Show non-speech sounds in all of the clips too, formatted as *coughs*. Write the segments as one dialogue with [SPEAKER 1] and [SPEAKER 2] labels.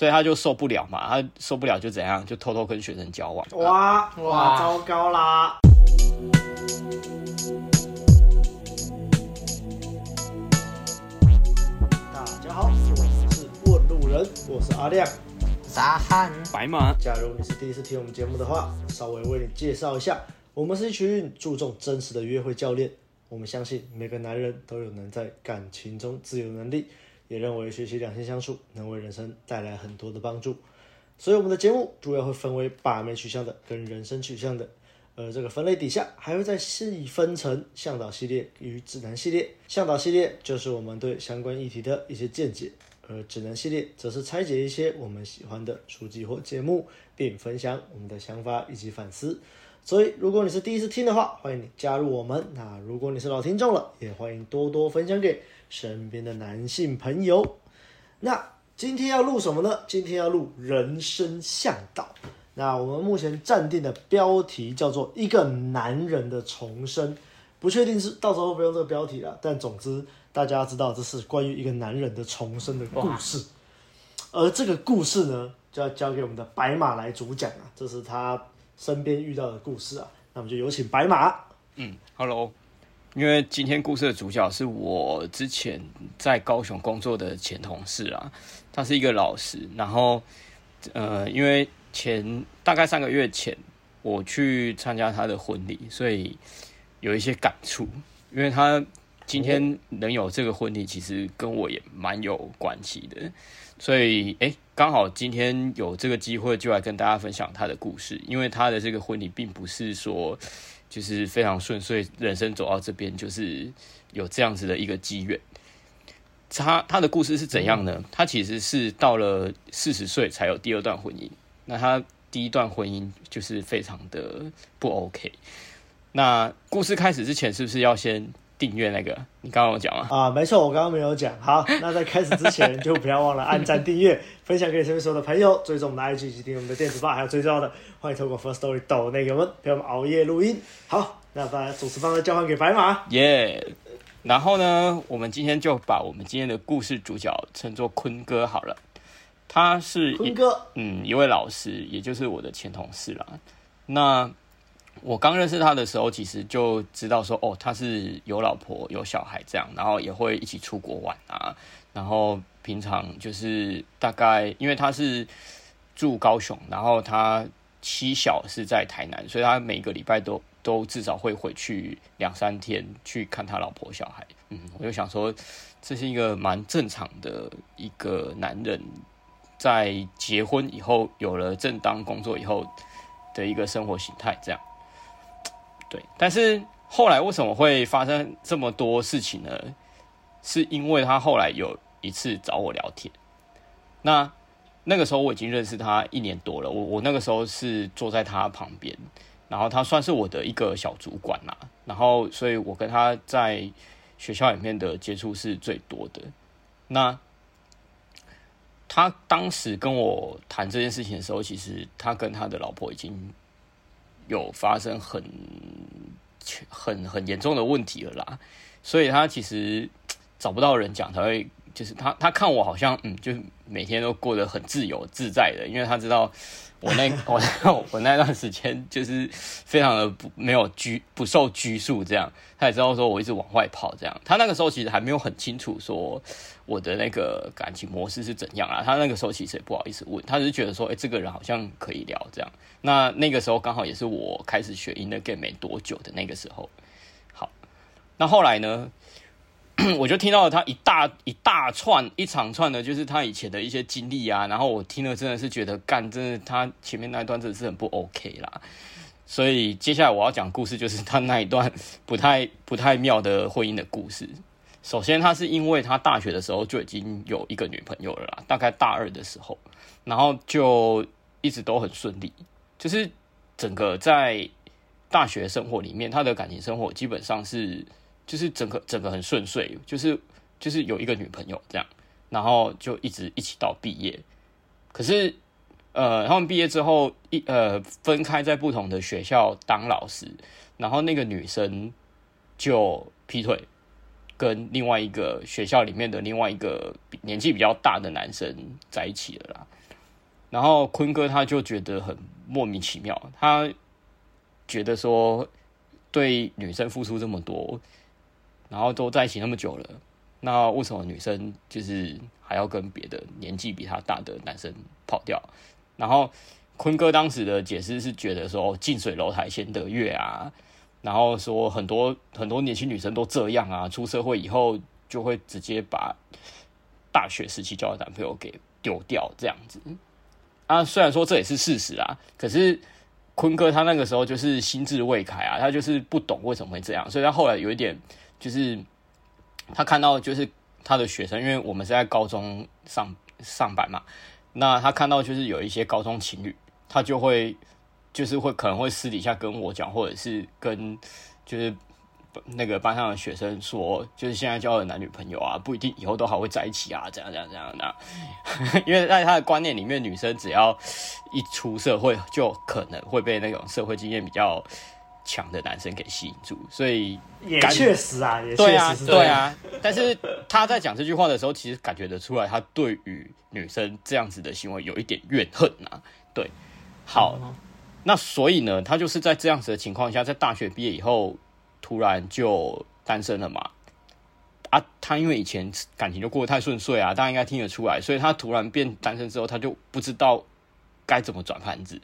[SPEAKER 1] 所以他就受不了嘛，他受不了就怎样，就偷偷跟学生交往。
[SPEAKER 2] 哇哇，糟糕啦！大家好，我是问路人，我是阿亮。
[SPEAKER 3] 沙汉
[SPEAKER 1] 白马，
[SPEAKER 2] 假如你是第一次听我们节目的话，稍微为你介绍一下，我们是一群注重真实的约会教练。我们相信每个男人都有能在感情中自由能力，也认为学习两性相处能为人生带来很多的帮助。所以我们的节目主要会分为把妹取向的跟人生取向的，而这个分类底下还会再细分成向导系列与指南系列。向导系列就是我们对相关议题的一些见解，而指南系列则是拆解一些我们喜欢的书籍或节目，并分享我们的想法以及反思。所以，如果你是第一次听的话，欢迎你加入我们。那如果你是老听众了，也欢迎多多分享给身边的男性朋友。那今天要录什么呢？今天要录人生向导。那我们目前暂定的标题叫做《一个男人的重生》，不确定是到时候不用这个标题了。但总之，大家知道这是关于一个男人的重生的故事。而这个故事呢，就要交给我们的白马来主讲啊。这是他。身边遇到的故事啊，那么就有请白马。
[SPEAKER 1] 嗯，Hello，因为今天故事的主角是我之前在高雄工作的前同事啊，他是一个老师。然后，呃，因为前大概三个月前我去参加他的婚礼，所以有一些感触。因为他今天能有这个婚礼，其实跟我也蛮有关系的。所以，哎，刚好今天有这个机会，就来跟大家分享他的故事。因为他的这个婚礼，并不是说就是非常顺遂，人生走到这边就是有这样子的一个机缘。他他的故事是怎样呢？他其实是到了四十岁才有第二段婚姻。那他第一段婚姻就是非常的不 OK。那故事开始之前，是不是要先？订阅那个，你刚刚有讲吗？
[SPEAKER 2] 啊，没错，我刚刚没有讲。好，*laughs* 那在开始之前，就不要忘了按赞、订阅、分享给你身边所有的朋友，追踪我们的 IG 以及订阅我们的电子报，还有最重要的，欢迎透过 First Story 抖内给我们，陪我们熬夜录音。好，那把主持方呢交还给白马。
[SPEAKER 1] 耶、yeah。然后呢，我们今天就把我们今天的故事主角称作坤哥好了。他是
[SPEAKER 2] 坤哥，
[SPEAKER 1] 嗯，一位老师，也就是我的前同事啦。那。我刚认识他的时候，其实就知道说，哦，他是有老婆有小孩这样，然后也会一起出国玩啊。然后平常就是大概，因为他是住高雄，然后他妻小是在台南，所以他每个礼拜都都至少会回去两三天去看他老婆小孩。嗯，我就想说，这是一个蛮正常的一个男人，在结婚以后有了正当工作以后的一个生活形态这样。对，但是后来为什么会发生这么多事情呢？是因为他后来有一次找我聊天，那那个时候我已经认识他一年多了，我我那个时候是坐在他旁边，然后他算是我的一个小主管啦，然后所以我跟他在学校里面的接触是最多的。那他当时跟我谈这件事情的时候，其实他跟他的老婆已经。有发生很很很严重的问题了啦，所以他其实找不到人讲，他会就是他他看我好像嗯，就每天都过得很自由自在的，因为他知道我那我 *laughs* 我那段时间就是非常的不没有拘不受拘束这样，他也知道说我一直往外跑这样，他那个时候其实还没有很清楚说我的那个感情模式是怎样啊，他那个时候其实也不好意思问，他只是觉得说，哎、这个人好像可以聊这样。那那个时候刚好也是我开始学 Inner Game 没多久的那个时候。好，那后来呢，*clears throat* 我就听到了他一大一大串一长串的，就是他以前的一些经历啊。然后我听了真的是觉得，干，真的他前面那一段真的是很不 OK 啦。所以接下来我要讲故事，就是他那一段不太不太妙的婚姻的故事。首先，他是因为他大学的时候就已经有一个女朋友了啦，大概大二的时候，然后就一直都很顺利，就是整个在大学生活里面，他的感情生活基本上是就是整个整个很顺遂，就是就是有一个女朋友这样，然后就一直一起到毕业。可是，呃，他们毕业之后一呃分开在不同的学校当老师，然后那个女生就劈腿。跟另外一个学校里面的另外一个年纪比较大的男生在一起了啦，然后坤哥他就觉得很莫名其妙，他觉得说对女生付出这么多，然后都在一起那么久了，那为什么女生就是还要跟别的年纪比他大的男生跑掉？然后坤哥当时的解释是觉得说近水楼台先得月啊，然后说很多很多年轻女生都这样啊，出社会以后就会直接把大学时期交的男朋友给丢掉这样子。啊，虽然说这也是事实啊，可是坤哥他那个时候就是心智未开啊，他就是不懂为什么会这样，所以他后来有一点就是他看到就是他的学生，因为我们是在高中上上班嘛，那他看到就是有一些高中情侣，他就会就是会可能会私底下跟我讲，或者是跟就是。那个班上的学生说，就是现在交的男女朋友啊，不一定以后都还会在一起啊，这样这样这样的。因为在他的观念里面，女生只要一出社会，就可能会被那种社会经验比较强的男生给吸引住，所以
[SPEAKER 2] 也确实啊，也确实
[SPEAKER 1] 对啊，对啊。但是他在讲这句话的时候，其实感觉得出来，他对于女生这样子的行为有一点怨恨啊。对，好，那所以呢，他就是在这样子的情况下，在大学毕业以后。突然就单身了嘛？啊，他因为以前感情就过得太顺遂啊，大家应该听得出来，所以他突然变单身之后，他就不知道该怎么转盘子，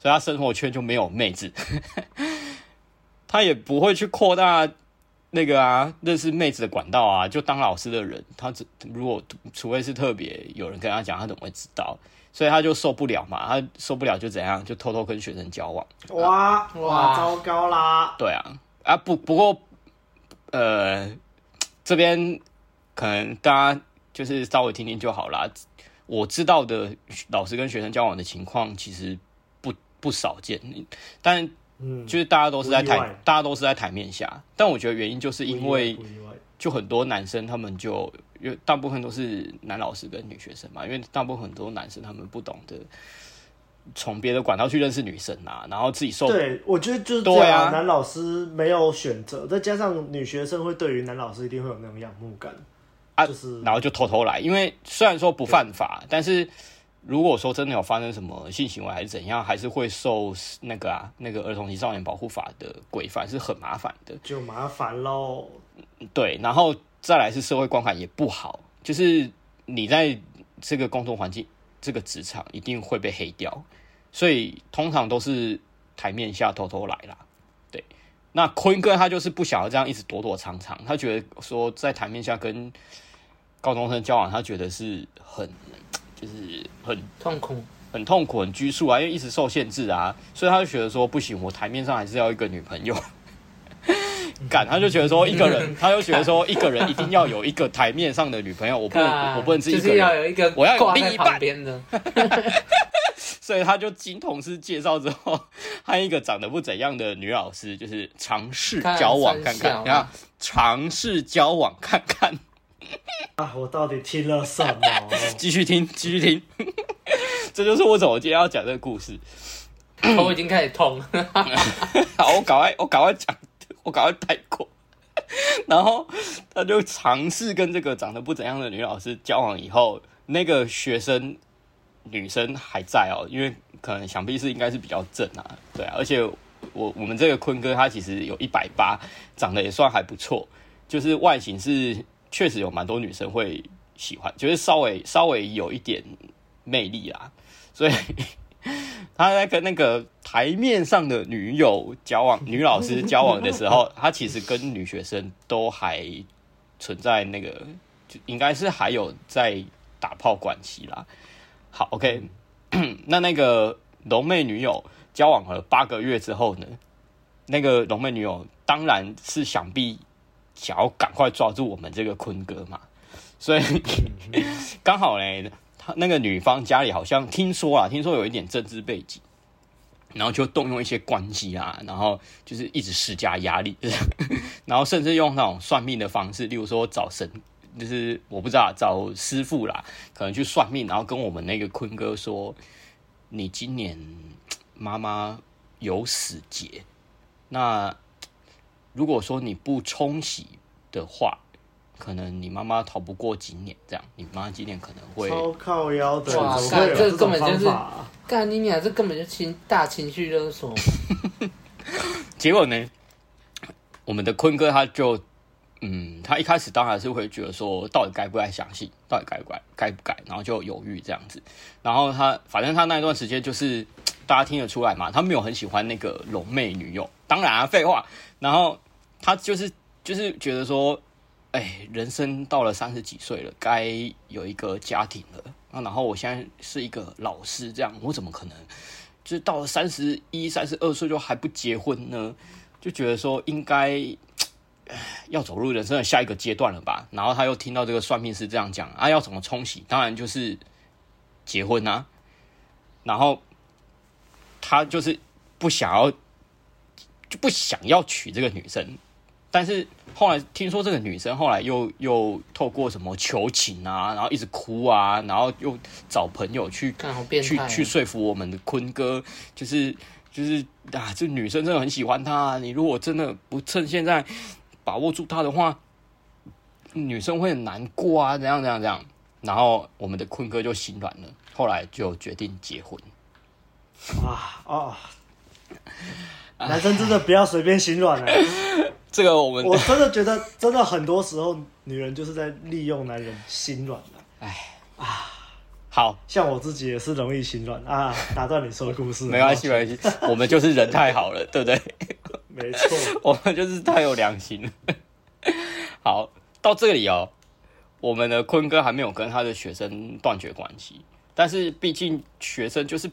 [SPEAKER 1] 所以他生活圈就没有妹子，*laughs* 他也不会去扩大那个啊认识妹子的管道啊，就当老师的人，他只如果除非是特别有人跟他讲，他怎么会知道？所以他就受不了嘛，他受不了就怎样，就偷偷跟学生交往。
[SPEAKER 2] 哇哇，糟糕啦！
[SPEAKER 1] 对啊。啊不不过，呃，这边可能大家就是稍微听听就好啦。我知道的老师跟学生交往的情况其实不不少见，但就是大家都是在台，嗯、大家都是在台面下。但我觉得原因就是因为，就很多男生他们就因为大部分都是男老师跟女学生嘛，因为大部分很多男生他们不懂得。从别的管道去认识女生啊，然后自己受。
[SPEAKER 2] 对，我觉得就是对。啊、男老师没有选择，再加上女学生会对于男老师一定会有那种仰慕感啊，就是
[SPEAKER 1] 然后就偷偷来。因为虽然说不犯法，但是如果说真的有发生什么性行为还是怎样，还是会受那个啊那个儿童及少年保护法的规范，是很麻烦的。
[SPEAKER 2] 就麻烦喽。
[SPEAKER 1] 对，然后再来是社会观感也不好，就是你在这个工作环境。这个职场一定会被黑掉，所以通常都是台面下偷偷来啦。对，那坤哥他就是不想要这样一直躲躲藏藏，他觉得说在台面下跟高中生交往，他觉得是很就是很
[SPEAKER 3] 痛苦、
[SPEAKER 1] 很痛苦、很拘束啊，因为一直受限制啊，所以他就觉得说不行，我台面上还是要一个女朋友。干，他就觉得说一个人，*laughs* 他就觉得说一个人一定要有一个台面上的女朋友，我不能，我不能自己一个人，
[SPEAKER 3] 要有一个，
[SPEAKER 1] 我要有另一半
[SPEAKER 3] 的。*laughs*
[SPEAKER 1] 所以他就经同事介绍之后，和一个长得不怎样的女老师，就是尝试交往看看，然后尝试交往看看。
[SPEAKER 2] 啊，我到底听了什么？*laughs*
[SPEAKER 1] 继续听，继续听。这就是我怎么今天要讲这个故事。
[SPEAKER 3] 我已经开始痛了。
[SPEAKER 1] 好，我赶快，我赶快讲。我赶快带过，*laughs* 然后他就尝试跟这个长得不怎样的女老师交往。以后那个学生女生还在哦，因为可能想必是应该是比较正啊，对啊。而且我我们这个坤哥他其实有一百八，长得也算还不错，就是外形是确实有蛮多女生会喜欢，就是稍微稍微有一点魅力啦，所以。*laughs* 他在跟那个台面上的女友交往、女老师交往的时候，*laughs* 他其实跟女学生都还存在那个，就应该是还有在打炮关系啦。好，OK，*coughs* 那那个龙妹女友交往了八个月之后呢，那个龙妹女友当然是想必想要赶快抓住我们这个坤哥嘛，所以 *laughs* 刚好呢。他那个女方家里好像听说啊，听说有一点政治背景，然后就动用一些关系啊，然后就是一直施加压力，*laughs* 然后甚至用那种算命的方式，例如说找神，就是我不知道找师傅啦，可能去算命，然后跟我们那个坤哥说，你今年 *tsk* 妈妈有死劫，那如果说你不冲喜的话，可能你妈妈逃不过几年，这样你妈妈今年可能会
[SPEAKER 2] 超靠腰的，
[SPEAKER 3] 哇
[SPEAKER 2] 怎么会有
[SPEAKER 3] 这根本就是干你娘！这根本就情大情绪勒索。
[SPEAKER 1] 结果呢，我们的坤哥他就，嗯，他一开始当然是会觉得说，到底该不该相信，到底该不该，该不该，然后就犹豫这样子。然后他反正他那一段时间就是大家听得出来嘛，他没有很喜欢那个龙妹女友，当然啊，废话。然后他就是就是觉得说。哎，人生到了三十几岁了，该有一个家庭了啊。然后我现在是一个老师，这样我怎么可能就是到了三十一、三十二岁就还不结婚呢？就觉得说应该要走入人生的下一个阶段了吧。然后他又听到这个算命师这样讲啊，要怎么冲喜？当然就是结婚啊。然后他就是不想要，就不想要娶这个女生。但是后来听说这个女生后来又又透过什么求情啊，然后一直哭啊，然后又找朋友去去去说服我们的坤哥，就是就是啊，这女生真的很喜欢他啊。你如果真的不趁现在把握住他的话，女生会很难过啊，怎样怎样怎样。然后我们的坤哥就心软了，后来就决定结婚。
[SPEAKER 2] 啊啊！*laughs* 男生真的不要随便心软了。*laughs*
[SPEAKER 1] 这个我们
[SPEAKER 2] 我真的觉得，真的很多时候，女人就是在利用男人心软的。
[SPEAKER 1] 哎啊，好
[SPEAKER 2] 像我自己也是容易心软啊。打断你说的故事，
[SPEAKER 1] 没关系，没关系。*laughs* 我们就是人太好了，对不对？
[SPEAKER 2] 没错，
[SPEAKER 1] 我们就是太有良心了。好，到这里哦，我们的坤哥还没有跟他的学生断绝关系，但是毕竟学生就是。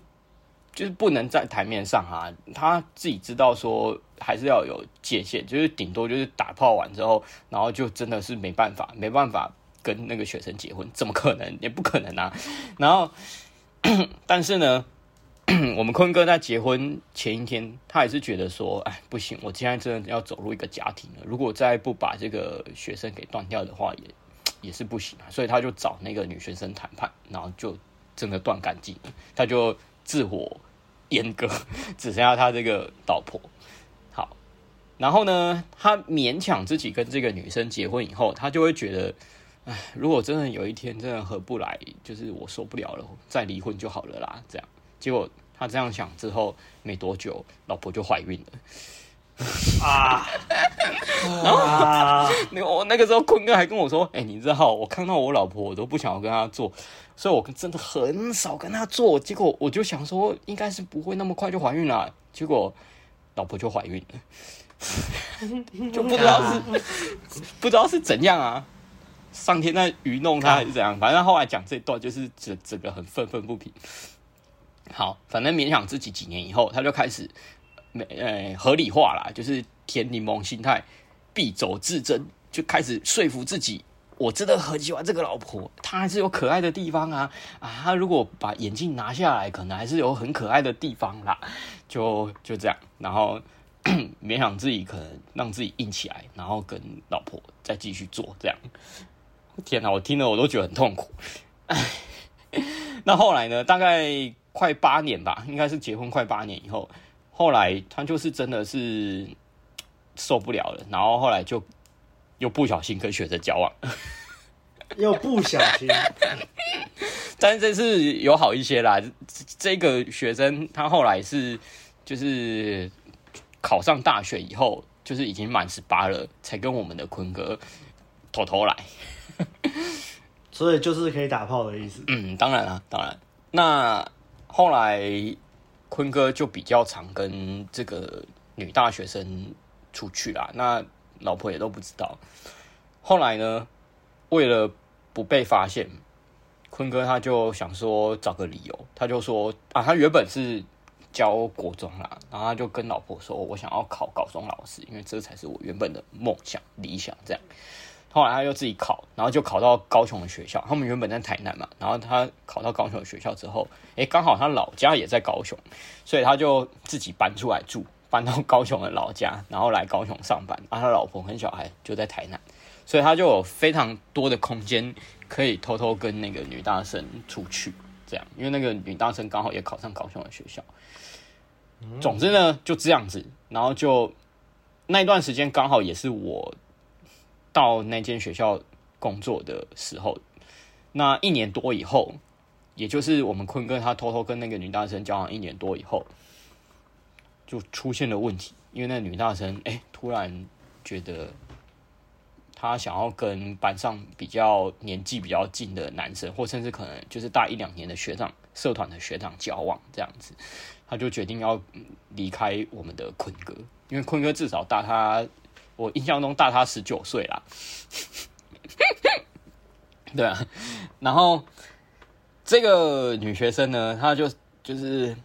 [SPEAKER 1] 就是不能在台面上啊，他自己知道说还是要有界限，就是顶多就是打炮完之后，然后就真的是没办法，没办法跟那个学生结婚，怎么可能？也不可能啊。然后，但是呢，我们坤哥在结婚前一天，他还是觉得说，哎，不行，我现在真的要走入一个家庭了，如果再不把这个学生给断掉的话，也也是不行啊。所以他就找那个女学生谈判，然后就真的断干净，他就自我。阉割，*laughs* 只剩下他这个老婆。好，然后呢，他勉强自己跟这个女生结婚以后，他就会觉得，唉，如果真的有一天真的合不来，就是我受不了了，再离婚就好了啦。这样，结果他这样想之后，没多久，老婆就怀孕了。*laughs* 啊！*laughs* 然后 *laughs* 那我那个时候，坤哥还跟我说：“哎、欸，你知道，我看到我老婆，我都不想要跟她做，所以我真的很少跟她做。结果我就想说，应该是不会那么快就怀孕了。结果老婆就怀孕了，就不知道是不知道是怎样啊？上天在愚弄他还是怎样？反正后来讲这段，就是整整个很愤愤不平。好，反正勉强自己几年以后，他就开始。”没，呃，合理化啦，就是甜柠檬心态，必走自珍，就开始说服自己，我真的很喜欢这个老婆，她还是有可爱的地方啊啊！她如果把眼镜拿下来，可能还是有很可爱的地方啦，就就这样，然后 *coughs* 勉强自己可能让自己硬起来，然后跟老婆再继续做这样。天哪，我听了我都觉得很痛苦。*laughs* 那后来呢？大概快八年吧，应该是结婚快八年以后。后来他就是真的是受不了了，然后后来就又不小心跟学生交往，
[SPEAKER 2] 又不小心，*laughs*
[SPEAKER 1] 但是这次有好一些啦。这个学生他后来是就是考上大学以后，就是已经满十八了，才跟我们的坤哥偷偷来，*laughs*
[SPEAKER 2] 所以就是可以打炮的意思。
[SPEAKER 1] 嗯，当然了，当然。那后来。坤哥就比较常跟这个女大学生出去啦，那老婆也都不知道。后来呢，为了不被发现，坤哥他就想说找个理由，他就说啊，他原本是教国中啦，然后他就跟老婆说，我想要考高中老师，因为这才是我原本的梦想理想这样。后来他又自己考，然后就考到高雄的学校。他们原本在台南嘛，然后他考到高雄的学校之后，诶，刚好他老家也在高雄，所以他就自己搬出来住，搬到高雄的老家，然后来高雄上班。啊，他老婆跟小孩就在台南，所以他就有非常多的空间可以偷偷跟那个女大生出去，这样，因为那个女大生刚好也考上高雄的学校。总之呢，就这样子，然后就那一段时间刚好也是我。到那间学校工作的时候，那一年多以后，也就是我们坤哥他偷偷跟那个女大生交往一年多以后，就出现了问题，因为那女大生哎、突然觉得他想要跟班上比较年纪比较近的男生，或甚至可能就是大一两年的学长、社团的学长交往这样子，他就决定要离开我们的坤哥，因为坤哥至少大他，我印象中大他十九岁啦。*laughs* 对啊，然后这个女学生呢，她就就是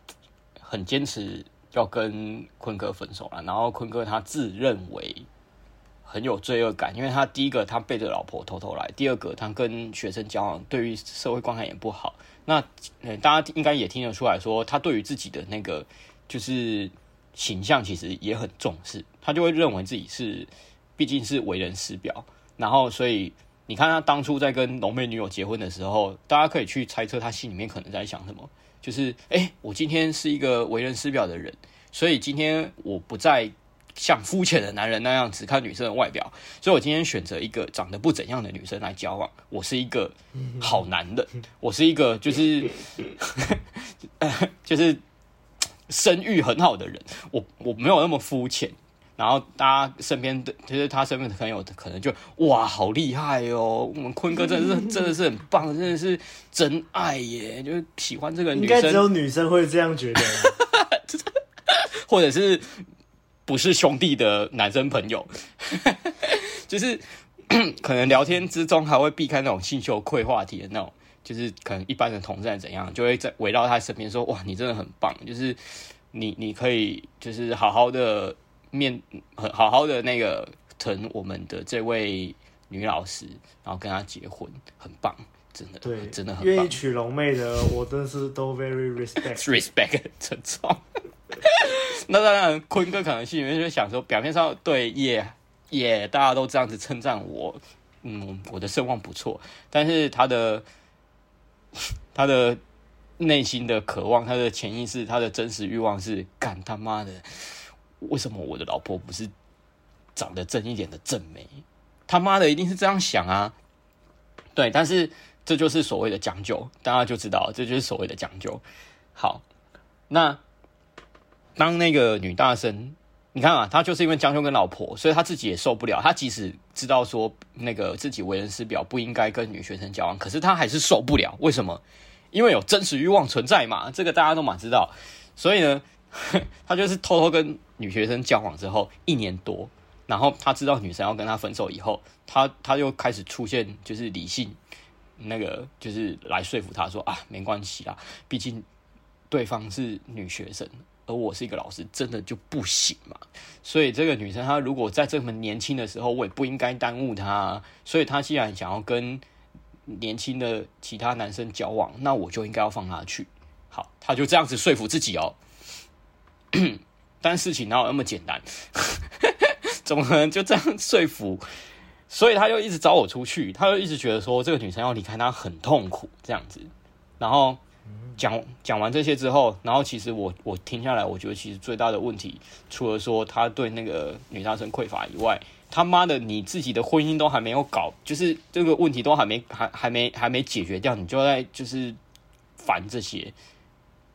[SPEAKER 1] 很坚持要跟坤哥分手了。然后坤哥他自认为很有罪恶感，因为他第一个他背着老婆偷偷来，第二个他跟学生交往，对于社会观感也不好。那大家应该也听得出来说，他对于自己的那个就是形象其实也很重视，他就会认为自己是毕竟是为人师表。然后，所以你看他当初在跟浓眉女友结婚的时候，大家可以去猜测他心里面可能在想什么。就是，哎，我今天是一个为人师表的人，所以今天我不再像肤浅的男人那样只看女生的外表，所以我今天选择一个长得不怎样的女生来交往。我是一个好男的，我是一个就是 *laughs* 就是声誉很好的人。我我没有那么肤浅。然后大家身边的，就是他身边的朋友可能就哇，好厉害哦！我们坤哥真的是 *laughs* 真的是很棒，真的是真爱耶，就是喜欢这个女生。应该
[SPEAKER 2] 只有女生会这样觉得，*laughs*
[SPEAKER 1] 或者是不是兄弟的男生朋友，*laughs* 就是 *clears throat* 可能聊天之中还会避开那种性羞愧话题的那种，就是可能一般的同志怎样，就会在围绕他身边说：“哇，你真的很棒，就是你你可以就是好好的。”面很好好的那个疼我们的这位女老师，然后跟她结婚，很棒，真的，
[SPEAKER 2] 对，
[SPEAKER 1] 真的很棒。
[SPEAKER 2] 愿意娶龙妹的，我真是都 very respect *laughs*
[SPEAKER 1] respect 尊重。*laughs* 那当然，坤哥可能心里面就想说，表面上对耶耶，大家都这样子称赞我，嗯，我的声望不错，但是他的 *laughs* 他的内心的渴望，他的潜意识，他的真实欲望是干他妈的。为什么我的老婆不是长得正一点的正美？他妈的，一定是这样想啊！对，但是这就是所谓的讲究，大家就知道，这就是所谓的讲究。好，那当那个女大生，你看啊，他就是因为江兄跟老婆，所以他自己也受不了。他即使知道说那个自己为人师表，不应该跟女学生交往，可是他还是受不了。为什么？因为有真实欲望存在嘛，这个大家都蛮知道。所以呢，*laughs* 他就是偷偷跟。女学生交往之后一年多，然后他知道女生要跟他分手以后，他他又开始出现就是理性，那个就是来说服他说啊，没关系啦，毕竟对方是女学生，而我是一个老师，真的就不行嘛。所以这个女生她如果在这么年轻的时候，我也不应该耽误她。所以她既然想要跟年轻的其他男生交往，那我就应该要放她去。好，她就这样子说服自己哦。*coughs* 但事情哪有那么简单？怎么可能就这样说服？所以他就一直找我出去，他就一直觉得说这个女生要离开他很痛苦这样子。然后讲讲完这些之后，然后其实我我听下来，我觉得其实最大的问题，除了说他对那个女大生匮乏以外，他妈的你自己的婚姻都还没有搞，就是这个问题都还没还还没还没解决掉，你就在就是烦这些。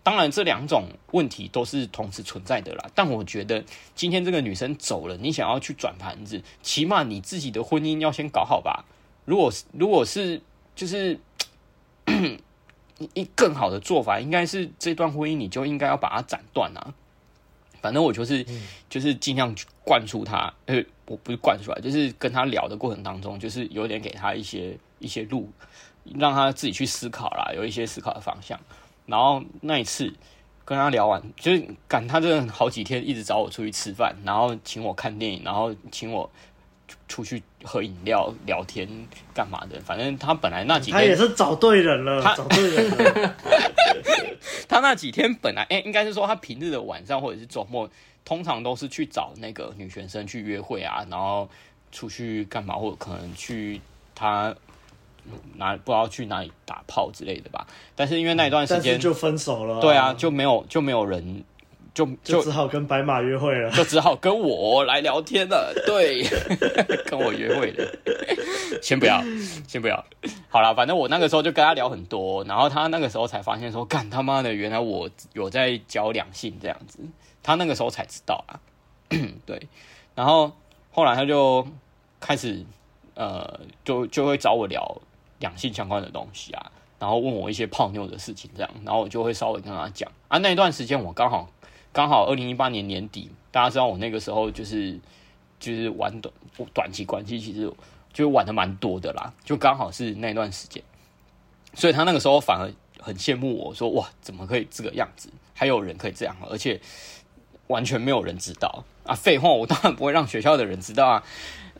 [SPEAKER 1] 当然，这两种问题都是同时存在的啦。但我觉得，今天这个女生走了，你想要去转盘子，起码你自己的婚姻要先搞好吧。如果如果是就是一更好的做法，应该是这段婚姻你就应该要把它斩断啊。反正我就是就是尽量灌输他，呃，我不是灌输啊，就是跟他聊的过程当中，就是有点给他一些一些路，让他自己去思考啦，有一些思考的方向。然后那一次跟他聊完，就是赶他这好几天一直找我出去吃饭，然后请我看电影，然后请我出去喝饮料、聊天干嘛的。反正他本来那几天他
[SPEAKER 2] 也是找对人了，
[SPEAKER 1] 他
[SPEAKER 2] 找对人了。*laughs*
[SPEAKER 1] 他那几天本来哎，应该是说他平日的晚上或者是周末，通常都是去找那个女学生去约会啊，然后出去干嘛，或者可能去他。哪不知道去哪里打炮之类的吧？但是因为那一段时间、
[SPEAKER 2] 嗯、就分手了、啊，
[SPEAKER 1] 对啊，就没有就没有人就
[SPEAKER 2] 就，就只好跟白马约会了，*laughs*
[SPEAKER 1] 就只好跟我来聊天了。对，*laughs* 跟我约会了。*laughs* 先不要，先不要。好了，反正我那个时候就跟他聊很多，然后他那个时候才发现说，干他妈的，原来我有在教两性这样子。他那个时候才知道啊。*clears throat* 对，然后后来他就开始呃，就就会找我聊两性相关的东西啊，然后问我一些泡妞的事情这样，然后我就会稍微跟他讲啊。那一段时间我刚好刚好二零一八年年底，大家知道我那个时候就是就是玩短短期关系，其实就玩的蛮多的啦，就刚好是那段时间，所以他那个时候反而很羡慕我说哇，怎么可以这个样子，还有人可以这样，而且。完全没有人知道啊！废话，我当然不会让学校的人知道啊。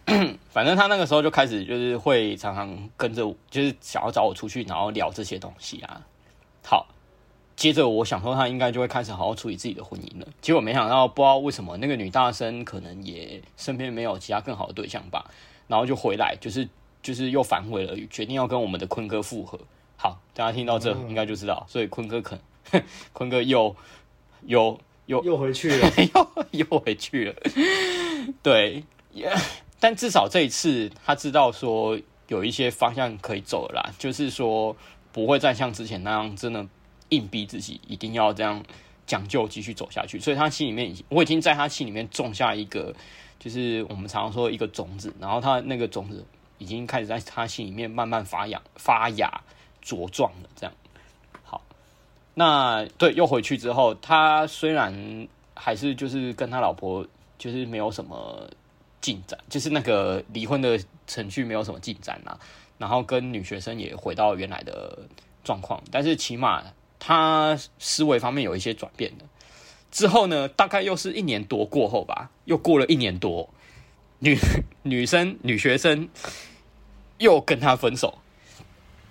[SPEAKER 1] *clears throat* 反正他那个时候就开始就是会常常跟着我，就是想要找我出去，然后聊这些东西啊。好，接着我想说他应该就会开始好好处理自己的婚姻了。结果没想到，不知道为什么那个女大生可能也身边没有其他更好的对象吧，然后就回来，就是就是又反悔了，决定要跟我们的坤哥复合。好，大家听到这应该就知道，所以坤哥可能坤哥又又。又
[SPEAKER 2] 又回去了，
[SPEAKER 1] 又又回去了。对，yeah, 但至少这一次他知道说有一些方向可以走了啦，就是说不会再像之前那样真的硬逼自己一定要这样讲究继续走下去。所以他心里面，我已经在他心里面种下一个，就是我们常常说一个种子，然后他那个种子已经开始在他心里面慢慢发芽、发芽、茁壮了，这样好。那对，又回去之后，他虽然还是就是跟他老婆就是没有什么进展，就是那个离婚的程序没有什么进展啦。然后跟女学生也回到原来的状况，但是起码他思维方面有一些转变的。之后呢，大概又是一年多过后吧，又过了一年多，女 *laughs* 女生女学生又跟他分手，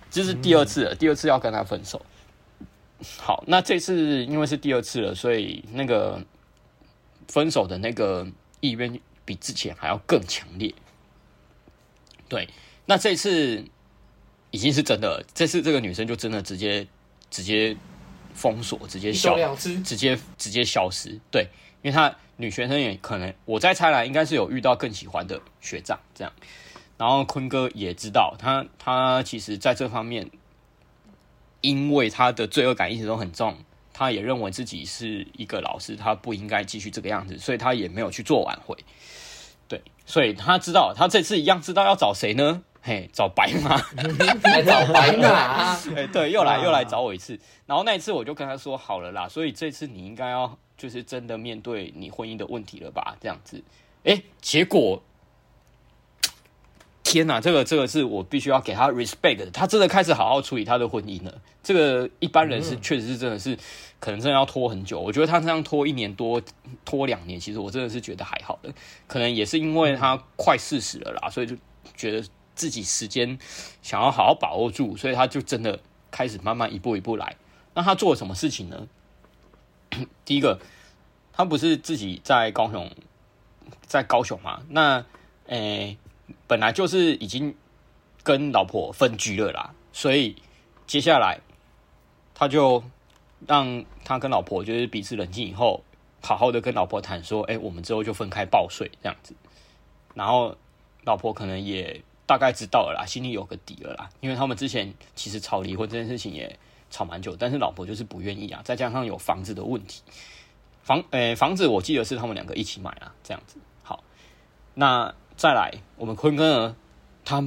[SPEAKER 1] 这是第二次了，第二次要跟他分手。好，那这次因为是第二次了，所以那个分手的那个意愿比之前还要更强烈。对，那这次已经是真的，这次这个女生就真的直接直接封锁，直接消，直接直接消失。对，因为他女学生也可能，我在猜来应该是有遇到更喜欢的学长这样。然后坤哥也知道，他他其实在这方面。因为他的罪恶感一直都很重，他也认为自己是一个老师，他不应该继续这个样子，所以他也没有去做挽回。对，所以他知道，他这次一样知道要找谁呢？嘿，找白马，
[SPEAKER 3] 来 *laughs* 找白马。*laughs*
[SPEAKER 1] 哎，对，又来又来找我一次。然后那一次我就跟他说好了啦，所以这次你应该要就是真的面对你婚姻的问题了吧？这样子，哎，结果。天呐，这个这个是我必须要给他 respect 的，他真的开始好好处理他的婚姻了。这个一般人是确实是真的是可能真的要拖很久。我觉得他这样拖一年多，拖两年，其实我真的是觉得还好的。可能也是因为他快四十了啦，所以就觉得自己时间想要好好把握住，所以他就真的开始慢慢一步一步来。那他做了什么事情呢？*clears throat* 第一个，他不是自己在高雄，在高雄嘛？那诶。本来就是已经跟老婆分居了啦，所以接下来他就让他跟老婆就是彼此冷静以后，好好的跟老婆谈说，哎，我们之后就分开报税这样子。然后老婆可能也大概知道了啦，心里有个底了啦，因为他们之前其实吵离婚这件事情也吵蛮久，但是老婆就是不愿意啊，再加上有房子的问题，房诶房子我记得是他们两个一起买啊，这样子。好，那。再来，我们坤哥呢，他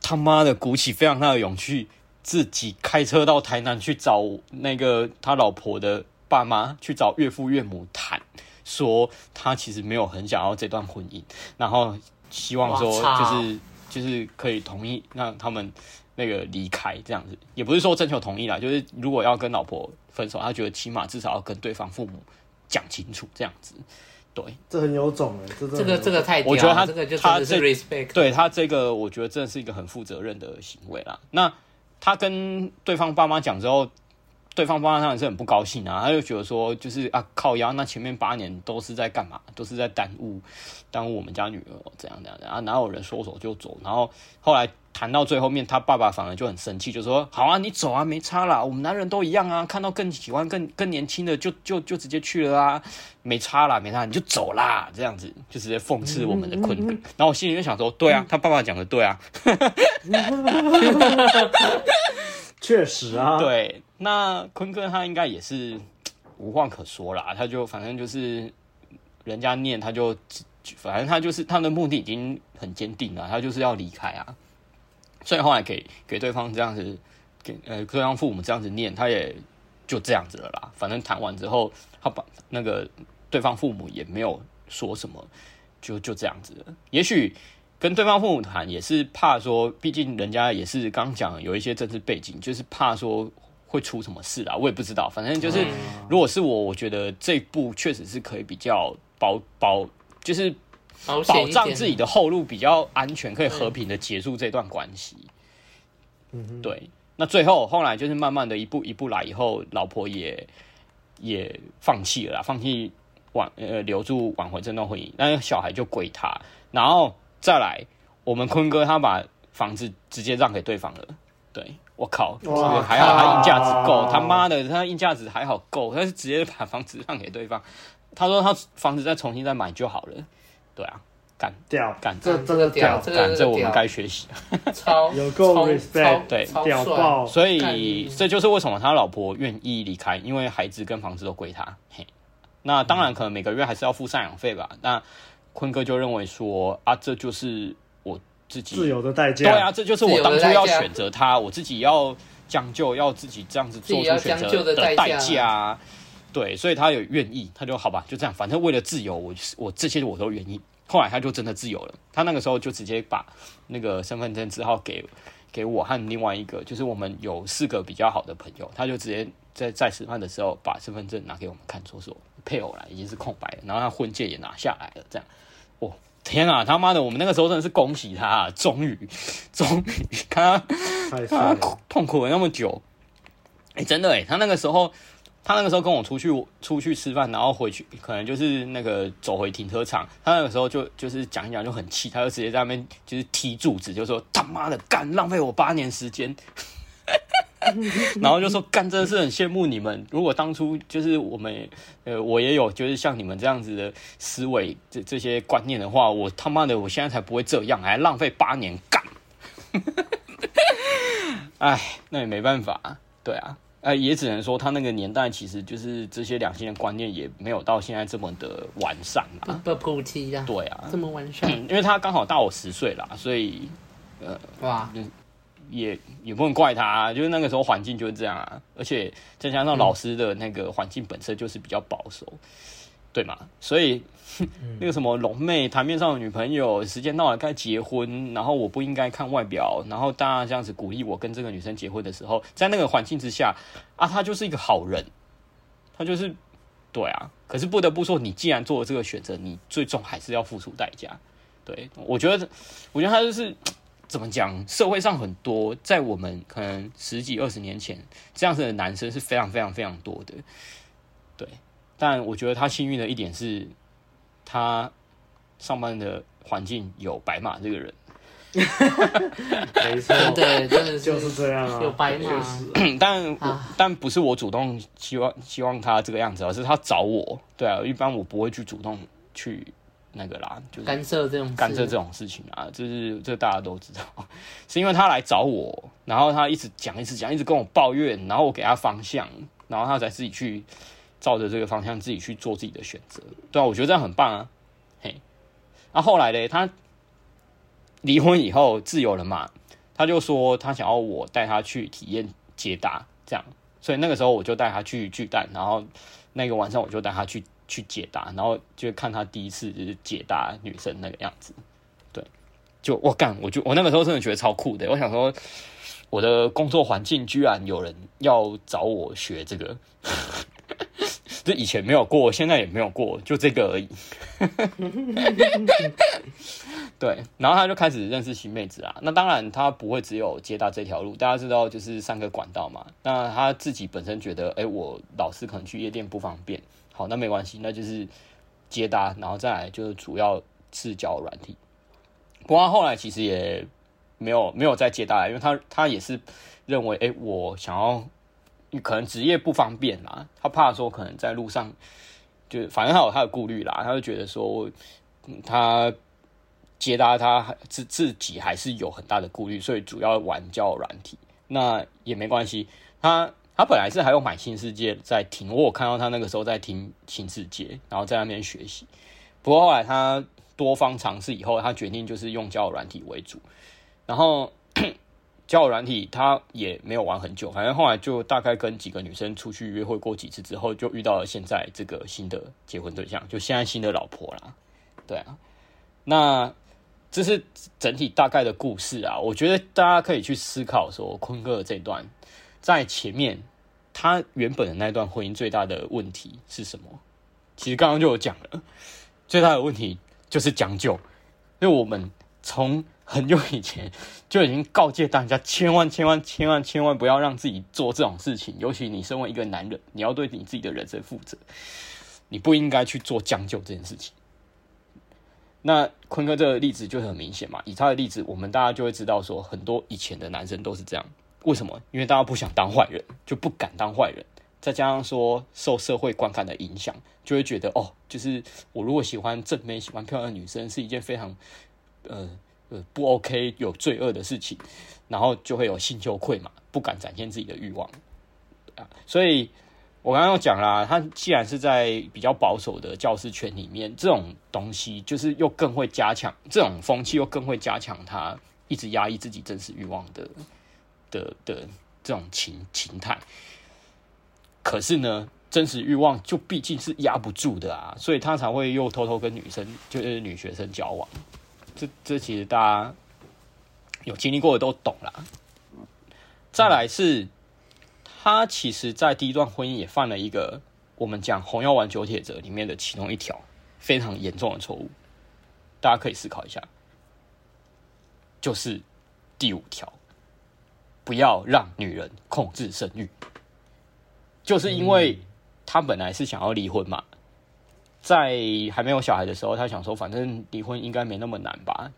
[SPEAKER 1] 他妈的鼓起非常大的勇气，自己开车到台南去找那个他老婆的爸妈，去找岳父岳母谈，说他其实没有很想要这段婚姻，然后希望说就是就是可以同意让他们那个离开这样子，也不是说征求同意啦，就是如果要跟老婆分手，他觉得起码至少要跟对方父母讲清楚这样子。对，
[SPEAKER 2] 这很有种哎，这
[SPEAKER 3] 这个这个太，
[SPEAKER 1] 我觉得他
[SPEAKER 3] 这个就
[SPEAKER 1] 他
[SPEAKER 3] 是 respect，
[SPEAKER 1] 对他这个，我觉得真的是一个很负责任的行为啦。那他跟对方爸妈讲之后，对方爸妈当然是很不高兴啊，他就觉得说，就是啊靠腰，那前面八年都是在干嘛？都是在耽误耽误我们家女儿，这样这样的啊，哪有人说走就走？然后后来谈到最后面，他爸爸反而就很生气，就说：好啊，你走啊，没差啦，我们男人都一样啊，看到更喜欢更更年轻的就就就直接去了啊，没差啦，没差，你就走啦，这样子就直接讽刺我们的坤哥。然后我心里就想说，对啊，他爸爸讲的对啊，*laughs*
[SPEAKER 2] 确实啊，
[SPEAKER 1] 对。那坤哥他应该也是无话可说啦，他就反正就是人家念他就，反正他就是他的目的已经很坚定了，他就是要离开啊。所以后来给给对方这样子，给呃对方父母这样子念，他也就这样子了啦。反正谈完之后，他把那个对方父母也没有说什么，就就这样子。也许跟对方父母谈也是怕说，毕竟人家也是刚讲有一些政治背景，就是怕说。会出什么事啊？我也不知道。反正就是，如果是我，我觉得这一步确实是可以比较保保，就是保障自己的后路比较安全，可以和平的结束这段关系。嗯，对。那最后后来就是慢慢的一步一步来，以后老婆也也放弃了啦，放弃挽呃留住挽回这段婚姻，那小孩就归他，然后再来我们坤哥他把房子直接让给对方了，对。我靠，靠还好他硬价值够，他妈的他硬价值还好够，他是直接把房子让给对方。他说他房子再重新再买就好了。对啊，干
[SPEAKER 2] 掉，
[SPEAKER 1] 干
[SPEAKER 3] 这这个屌，
[SPEAKER 1] 干这我们该学习。
[SPEAKER 3] 超 *laughs*
[SPEAKER 2] 有够 respect，
[SPEAKER 1] 对，
[SPEAKER 2] 屌爆。
[SPEAKER 1] 所以这就是为什么他老婆愿意离开，因为孩子跟房子都归他。嘿，那当然可能每个月还是要付赡养费吧。那坤哥就认为说啊，这就是。自己
[SPEAKER 2] 自由的代价，
[SPEAKER 1] 对啊，这就是我当初要选择他，我自己要将就，要自己这样子做出选择的代价啊。对，所以他有愿意，他就好吧，就这样，反正为了自由，我我这些我都愿意。后来他就真的自由了，他那个时候就直接把那个身份证字号给给我和另外一个，就是我们有四个比较好的朋友，他就直接在在吃饭的时候把身份证拿给我们看，说说配偶来已经是空白了，然后他婚戒也拿下来了，这样，哦。天啊，他妈的！我们那个时候真的是恭喜他，终于，*laughs* 终于，他，他痛苦了那么久。哎、欸，真的哎，他那个时候，他那个时候跟我出去出去吃饭，然后回去，可能就是那个走回停车场，他那个时候就就是讲一讲就很气，他就直接在那边就是踢柱子，就说他妈的干，浪费我八年时间。*laughs* 然后就说干，真的是很羡慕你们。如果当初就是我们，呃，我也有就是像你们这样子的思维，这这些观念的话，我他妈的，我现在才不会这样，还浪费八年干。哎，那也没办法，对啊，哎，也只能说他那个年代其实就是这些两性的观念也没有到现在这么的完善啊，
[SPEAKER 3] 不普及啊，
[SPEAKER 1] 对啊，
[SPEAKER 3] 这么完善，
[SPEAKER 1] 因为他刚好大我十岁啦，所以，呃，
[SPEAKER 3] 哇。
[SPEAKER 1] 也也不能怪他啊，就是那个时候环境就是这样啊，而且再加上老师的那个环境本身就是比较保守，嗯、对嘛？所以那个什么龙妹台面上的女朋友，时间到了该结婚，然后我不应该看外表，然后大家这样子鼓励我跟这个女生结婚的时候，在那个环境之下啊，他就是一个好人，他就是对啊。可是不得不说，你既然做了这个选择，你最终还是要付出代价。对，我觉得，我觉得他就是。怎么讲？社会上很多，在我们可能十几二十年前，这样子的男生是非常非常非常多的。对，但我觉得他幸运的一点是，他上班的环境有白马这个人。*laughs*
[SPEAKER 2] 没错，
[SPEAKER 3] 对，真的
[SPEAKER 2] 就是这样啊，
[SPEAKER 3] 有白
[SPEAKER 1] 马。但、啊、但不是我主动希望希望他这个样子，而是他找我。对啊，一般我不会去主动去。那个啦，就是
[SPEAKER 3] 干涉这种
[SPEAKER 1] 干涉这种事情啊，就是这大家都知道，*laughs* 是因为他来找我，然后他一直讲，一直讲，一直跟我抱怨，然后我给他方向，然后他才自己去照着这个方向自己去做自己的选择。对啊，我觉得这样很棒啊。嘿，那、啊、后来嘞，他离婚以后自由了嘛，他就说他想要我带他去体验捷达，这样，所以那个时候我就带他去巨蛋，然后那个晚上我就带他去。去解答，然后就看他第一次就是解答女生那个样子，对，就我干，我就我那个时候真的觉得超酷的。我想说，我的工作环境居然有人要找我学这个，*laughs* 这以前没有过，现在也没有过，就这个而已。*laughs* 对，然后他就开始认识新妹子啊。那当然他不会只有接搭这条路，大家知道就是三个管道嘛。那他自己本身觉得，哎，我老是可能去夜店不方便，好，那没关系，那就是接搭，然后再来就是主要是交友软体。不过他后来其实也没有没有再接搭，因为他他也是认为，哎，我想要可能职业不方便啦，他怕说可能在路上就反正他有他的顾虑啦，他就觉得说他。接搭他自自己还是有很大的顾虑，所以主要玩交友软体，那也没关系。他他本来是还有买新世界在听，我有看到他那个时候在听新世界，然后在那边学习。不过后来他多方尝试以后，他决定就是用交友软体为主。然后 *clears throat* 交友软体他也没有玩很久，反正后来就大概跟几个女生出去约会过几次之后，就遇到了现在这个新的结婚对象，就现在新的老婆啦。对啊，那。这是整体大概的故事啊，我觉得大家可以去思考说，坤哥的这段在前面，他原本的那段婚姻最大的问题是什么？其实刚刚就有讲了，最大的问题就是将就，因为我们从很久以前就已经告诫大家，千万千万千万千万不要让自己做这种事情，尤其你身为一个男人，你要对你自己的人生负责，你不应该去做将就这件事情。那坤哥这个例子就很明显嘛，以他的例子，我们大家就会知道说，很多以前的男生都是这样。为什么？因为大家不想当坏人，就不敢当坏人。再加上说，受社会观感的影响，就会觉得哦，就是我如果喜欢正妹、喜欢漂亮的女生，是一件非常呃呃不 OK、有罪恶的事情，然后就会有性羞愧嘛，不敢展现自己的欲望啊，所以。我刚刚讲啦，他既然是在比较保守的教师圈里面，这种东西就是又更会加强这种风气，又更会加强他一直压抑自己真实欲望的的的这种情情态。可是呢，真实欲望就毕竟是压不住的啊，所以他才会又偷偷跟女生，就是女学生交往。这这其实大家有经历过的都懂啦。再来是。他其实，在第一段婚姻也犯了一个我们讲《红药丸九铁则》里面的其中一条非常严重的错误，大家可以思考一下，就是第五条，不要让女人控制生育。就是因为他本来是想要离婚嘛，在还没有小孩的时候，他想说，反正离婚应该没那么难吧。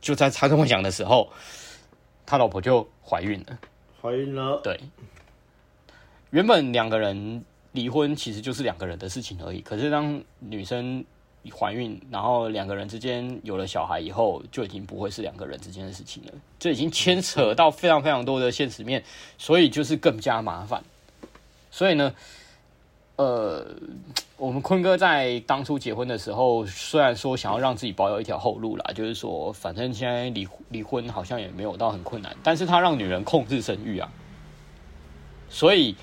[SPEAKER 1] 就在他这么讲的时候，他老婆就怀孕了。
[SPEAKER 2] 怀孕了，
[SPEAKER 1] 对，原本两个人离婚其实就是两个人的事情而已。可是当女生怀孕，然后两个人之间有了小孩以后，就已经不会是两个人之间的事情了，这已经牵扯到非常非常多的现实面，所以就是更加麻烦。所以呢，呃，我们坤哥在当初结婚的时候，虽然说想要让自己保有一条后路啦，就是说反正现在离离婚好像也没有到很困难，但是他让女人控制生育啊，所以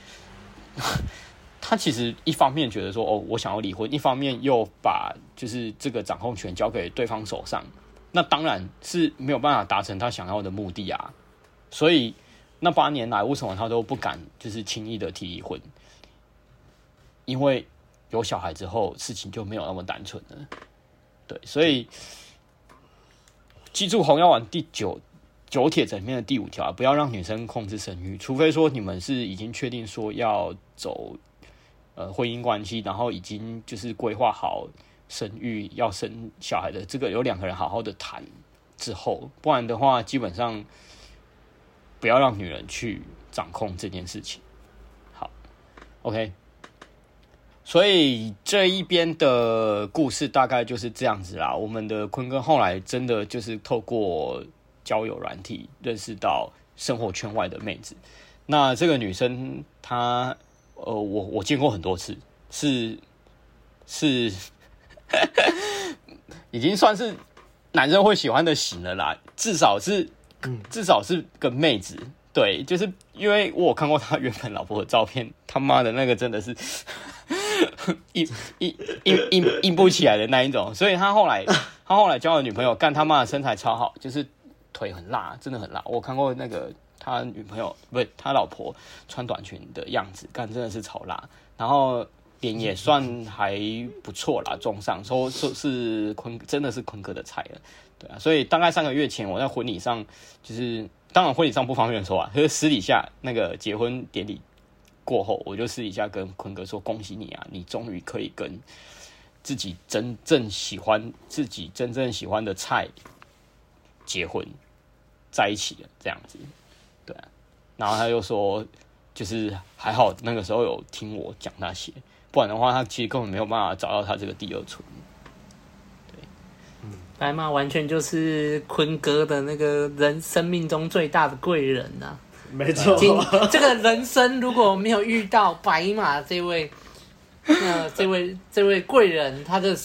[SPEAKER 1] 他其实一方面觉得说哦，我想要离婚，一方面又把就是这个掌控权交给对方手上，那当然是没有办法达成他想要的目的啊。所以那八年来，为什么他都不敢就是轻易的提离婚？因为有小孩之后，事情就没有那么单纯了。对，所以记住《红药丸》第九九铁则里面的第五条，不要让女生控制生育，除非说你们是已经确定说要走呃婚姻关系，然后已经就是规划好生育要生小孩的这个有两个人好好的谈之后，不然的话，基本上不要让女人去掌控这件事情。好，OK。所以这一边的故事大概就是这样子啦。我们的坤哥后来真的就是透过交友软体认识到生活圈外的妹子。那这个女生她呃，我我见过很多次，是是 *laughs* 已经算是男生会喜欢的型了啦。至少是至少是个妹子。对，就是因为我有看过他原本老婆的照片，他妈的那个真的是。*laughs* 硬硬硬硬硬不起来的那一种，所以他后来 *laughs* 他后来交了女朋友，干他妈的身材超好，就是腿很辣，真的很辣。我看过那个他女朋友不是他老婆穿短裙的样子，干真的是超辣。然后脸也算还不错啦，中上，说说是坤，真的是坤哥的菜了，对啊，所以大概三个月前我在婚礼上，就是当然婚礼上不方便说啊，可 *laughs* 是私底下那个结婚典礼过后，我就私底下跟坤哥说，恭喜你啊，你终于可以跟自己真正喜欢、自己真正喜欢的菜结婚在一起了，这样子，然后他又说，就是还好那个时候有听我讲那些。不然的话，他其实根本没有办法找到他这个第二春。对，
[SPEAKER 3] 嗯，白马完全就是坤哥的那个人生命中最大的贵人呐、啊。
[SPEAKER 2] 没错，
[SPEAKER 3] 这个人生如果没有遇到白马这位，呃，这位这位贵人，他的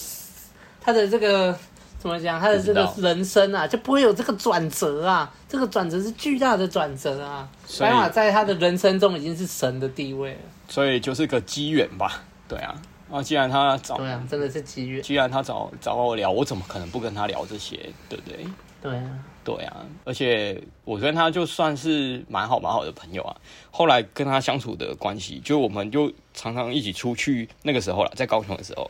[SPEAKER 3] 他的这个怎么讲？他的这个人生啊，就不会有这个转折啊。这个转折是巨大的转折啊。白马在他的人生中已经是神的地位了。
[SPEAKER 1] 所以就是个机缘吧。对啊，啊，既然他找，
[SPEAKER 3] 对啊，真的是机缘。
[SPEAKER 1] 既然他找找我聊，我怎么可能不跟他聊这些，对不对？
[SPEAKER 3] 对啊，
[SPEAKER 1] 对啊，而且我跟他就算是蛮好蛮好的朋友啊。后来跟他相处的关系，就我们就常常一起出去。那个时候了，在高雄的时候，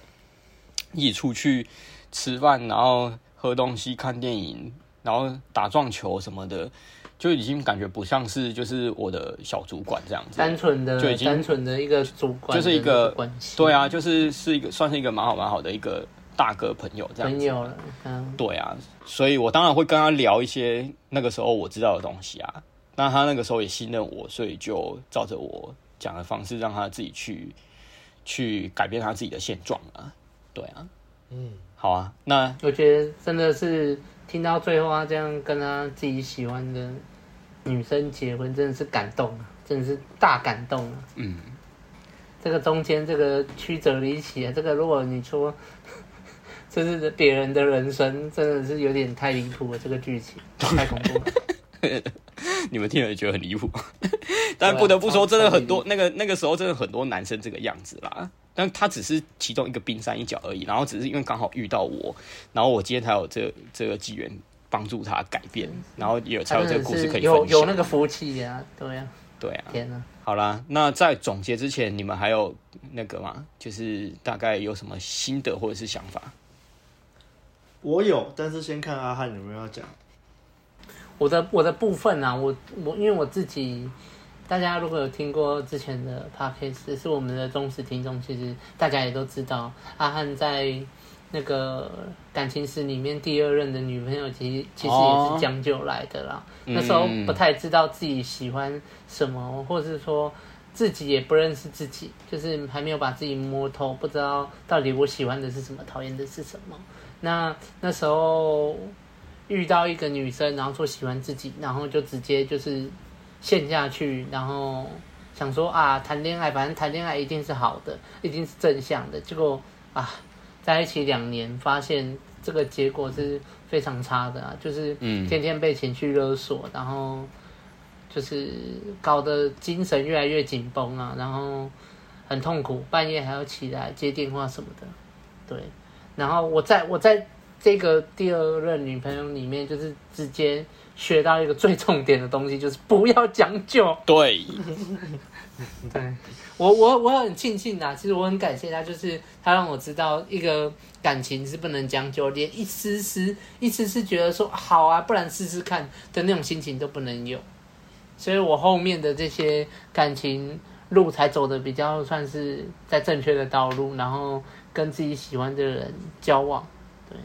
[SPEAKER 1] 一起出去吃饭，然后喝东西、看电影，然后打撞球什么的。就已经感觉不像是就是我的小主管这样子，
[SPEAKER 3] 单纯的就已经单纯的一个主管，
[SPEAKER 1] 就是一个关系对啊，就是是一个算是一个蛮好蛮好的一个大哥朋友这样子。朋友了，嗯，对啊，所以我当然会跟他聊一些那个时候我知道的东西啊。那他那个时候也信任我，所以就照着我讲的方式，让他自己去去改变他自己的现状啊。对啊，嗯，好啊，那
[SPEAKER 3] 我觉得真的是。听到最后，他这样跟他自己喜欢的女生结婚，真的是感动啊！真的是大感动啊！嗯，这个中间这个曲折离奇啊，这个如果你说 *laughs* 这是别人的人生，真的是有点太离谱了。这个剧情太恐怖了，*laughs*
[SPEAKER 1] 你们听了也觉得很离谱。*laughs* 但不得不说，真的很多那个那个时候，真的很多男生这个样子啦。但他只是其中一个冰山一角而已，然后只是因为刚好遇到我，然后我今天才有这这个机缘帮助他改变，然后也有才有这个故事可以分享。
[SPEAKER 3] 有有那个福气呀，对呀，
[SPEAKER 1] 对啊。
[SPEAKER 3] 天哪！
[SPEAKER 1] 好啦，那在总结之前，你们还有那个吗？就是大概有什么心得或者是想法？
[SPEAKER 2] 我有，但是先看阿汉有没有要讲。
[SPEAKER 3] 我的我的部分啊，我我因为我自己。大家如果有听过之前的 podcast，是我们的忠实听众，其实大家也都知道，阿汉在那个感情史里面第二任的女朋友，其实其实也是将就来的啦。哦、那时候不太知道自己喜欢什么，或是说自己也不认识自己，就是还没有把自己摸透，不知道到底我喜欢的是什么，讨厌的是什么。那那时候遇到一个女生，然后说喜欢自己，然后就直接就是。陷下去，然后想说啊，谈恋爱，反正谈恋爱一定是好的，一定是正向的。结果啊，在一起两年，发现这个结果是非常差的啊，就是天天被情绪勒索，然后就是搞得精神越来越紧绷啊，然后很痛苦，半夜还要起来接电话什么的。对，然后我在我在这个第二任女朋友里面，就是直接。学到一个最重点的东西，就是不要将就。
[SPEAKER 1] 对，*laughs*
[SPEAKER 3] 对我我我很庆幸啊，其实我很感谢他，就是他让我知道一个感情是不能将就，连一丝丝一丝丝觉得说好啊，不然试试看的那种心情都不能有。所以我后面的这些感情路才走的比较算是在正确的道路，然后跟自己喜欢的人交往。对，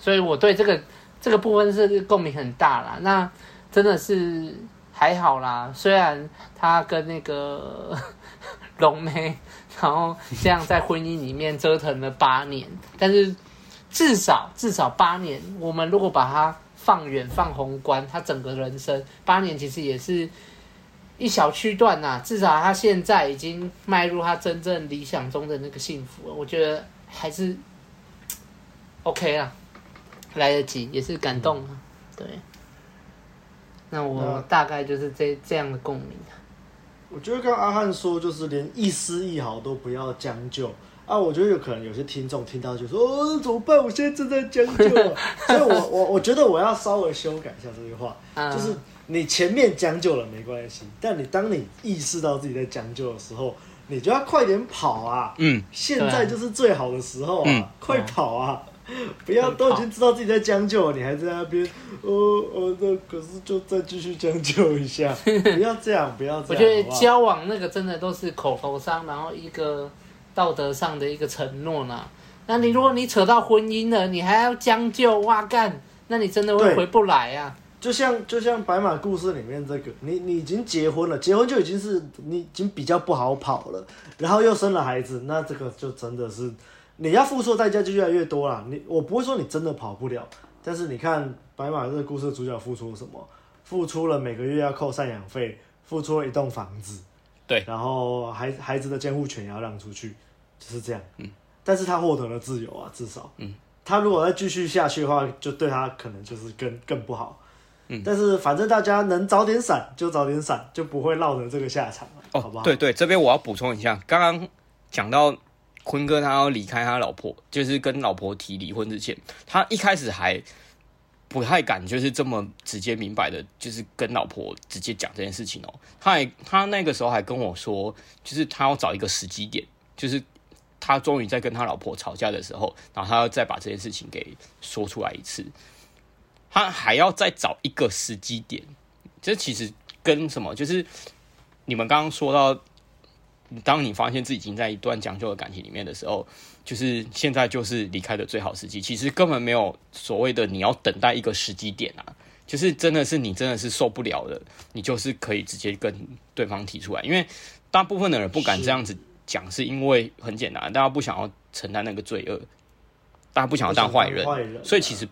[SPEAKER 3] 所以我对这个。这个部分是共鸣很大啦，那真的是还好啦。虽然他跟那个 *laughs* 龙妹，然后这样在婚姻里面折腾了八年，但是至少至少八年，我们如果把它放远放宏观，他整个人生八年其实也是一小区段呐。至少他现在已经迈入他真正理想中的那个幸福了，我觉得还是 OK 啊。来得及，也是感动啊，对。那我大概就是这这样的共鸣。
[SPEAKER 2] 我觉得刚阿汉说，就是连一丝一毫都不要将就啊。我觉得有可能有些听众听到就说：“哦，怎么办？我现在正在将就。*laughs* ”所以我我我觉得我要稍微修改一下这句话，*laughs* 就是你前面将就了没关系，但你当你意识到自己在将就的时候，你就要快点跑啊！
[SPEAKER 1] 嗯，
[SPEAKER 2] 现在就是最好的时候啊，
[SPEAKER 1] 嗯、
[SPEAKER 2] 快跑啊！*laughs* 不要都已经知道自己在将就了，你还在那边，哦哦，那可是就再继续将就一下，*laughs* 不要这样，不要这样。
[SPEAKER 3] 我觉得交往那个真的都是口头上，然后一个道德上的一个承诺呢。那你如果你扯到婚姻了，你还要将就，哇干，那你真的会回不来啊！
[SPEAKER 2] 就像就像白马故事里面这个，你你已经结婚了，结婚就已经是你已经比较不好跑了，然后又生了孩子，那这个就真的是你要付出的代价就越来越多了。你我不会说你真的跑不了，但是你看白马这个故事的主角付出了什么？付出了每个月要扣赡养费，付出了一栋房子，
[SPEAKER 1] 对，
[SPEAKER 2] 然后孩孩子的监护权也要让出去，就是这样，
[SPEAKER 1] 嗯。
[SPEAKER 2] 但是他获得了自由啊，至少，
[SPEAKER 1] 嗯，
[SPEAKER 2] 他如果再继续下去的话，就对他可能就是更更不好，嗯，但是反正大家能早点闪就早点闪，就不会落得这个下场了，哦，好不好？
[SPEAKER 1] 对对，这边我要补充一下，刚刚讲到坤哥他要离开他老婆，就是跟老婆提离婚之前，他一开始还不太敢，就是这么直接明白的，就是跟老婆直接讲这件事情哦，他还他那个时候还跟我说，就是他要找一个时机点，就是。他终于在跟他老婆吵架的时候，然后他要再把这件事情给说出来一次，他还要再找一个时机点。这其实跟什么？就是你们刚刚说到，当你发现自己已经在一段将就的感情里面的时候，就是现在就是离开的最好时机。其实根本没有所谓的你要等待一个时机点啊，就是真的是你真的是受不了了，你就是可以直接跟对方提出来，因为大部分的人不敢这样子。讲是因为很简单，大家不想要承担那个罪恶，大家不想要当坏人，
[SPEAKER 2] 人啊、
[SPEAKER 1] 所以其实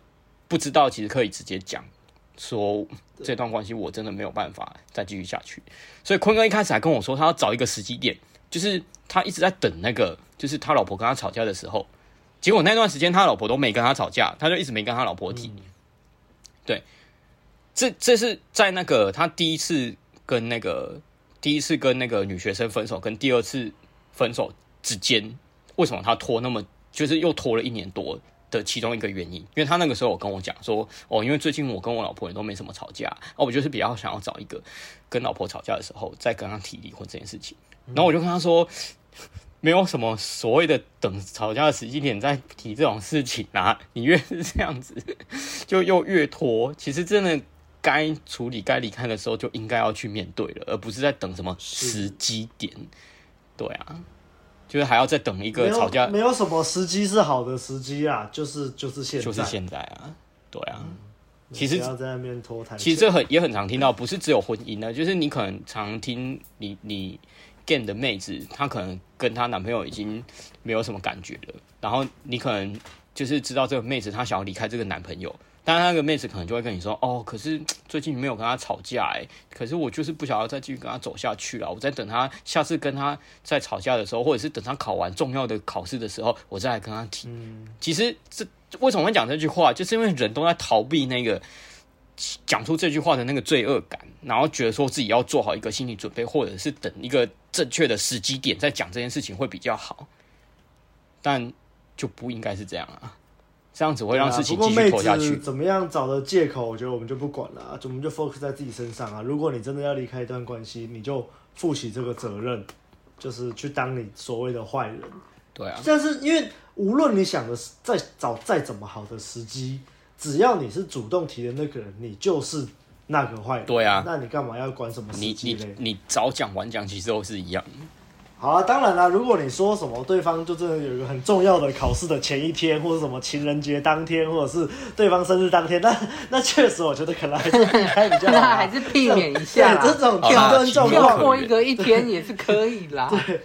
[SPEAKER 1] 不知道，其实可以直接讲说这段关系我真的没有办法再继续下去。所以坤哥一开始还跟我说，他要找一个时机点，就是他一直在等那个，就是他老婆跟他吵架的时候。结果那段时间他老婆都没跟他吵架，他就一直没跟他老婆提。嗯、对，这这是在那个他第一次跟那个第一次跟那个女学生分手，跟第二次。分手之间，为什么他拖那么，就是又拖了一年多的其中一个原因？因为他那个时候有跟我讲说，哦，因为最近我跟我老婆也都没什么吵架，哦，我就是比较想要找一个跟老婆吵架的时候再跟她提离婚这件事情。然后我就跟他说，没有什么所谓的等吵架的时机点再提这种事情啊，你越是这样子，就又越拖。其实真的该处理、该离开的时候就应该要去面对了，而不是在等什么时机点。对啊，就是还要再等一个吵架，
[SPEAKER 2] 没有，什么时机是好的时机啊，就是就是现在，
[SPEAKER 1] 就是现在啊，对啊，
[SPEAKER 2] 嗯、
[SPEAKER 1] 其实
[SPEAKER 2] 要在那边拖台，
[SPEAKER 1] 其实这很也很常听到，不是只有婚姻呢，就是你可能常听你你 game 的妹子，她可能跟她男朋友已经没有什么感觉了，然后你可能就是知道这个妹子她想要离开这个男朋友。但那个妹子可能就会跟你说：“哦，可是 *tsk* 最近没有跟他吵架哎，可是我就是不想要再继续跟他走下去了。我在等他下次跟他再吵架的时候，或者是等他考完重要的考试的时候，我再来跟他提。嗯，其实这为什么会讲这句话，就是因为人都在逃避那个讲出这句话的那个罪恶感，然后觉得说自己要做好一个心理准备，或者是等一个正确的时机点再讲这件事情会比较好，但就不应该是这样啊。”这样子会让事情继续拖下去。
[SPEAKER 2] 怎么样找的借口，我觉得我们就不管了，我们就 focus 在自己身上啊。如果你真的要离开一段关系，你就负起这个责任，就是去当你所谓的坏人。
[SPEAKER 1] 对啊。
[SPEAKER 2] 但是因为无论你想的再找再怎么好的时机，只要你是主动提的那个人，你就是那个坏人。
[SPEAKER 1] 对啊。
[SPEAKER 2] 那你干嘛要管什么时机？
[SPEAKER 1] 你你你早讲晚讲，其实都是一样。
[SPEAKER 2] 好啊，当然啦，如果你说什么对方就真的有一个很重要的考试的前一天，或者什么情人节当天，或者是对方生日当天，那 *laughs* 那确实我觉得可能还是避开比较好，*laughs*
[SPEAKER 3] 那还是避免一下。
[SPEAKER 2] 对，这种极端状况，
[SPEAKER 3] 过一个一天也是可以啦。*laughs*
[SPEAKER 2] 对。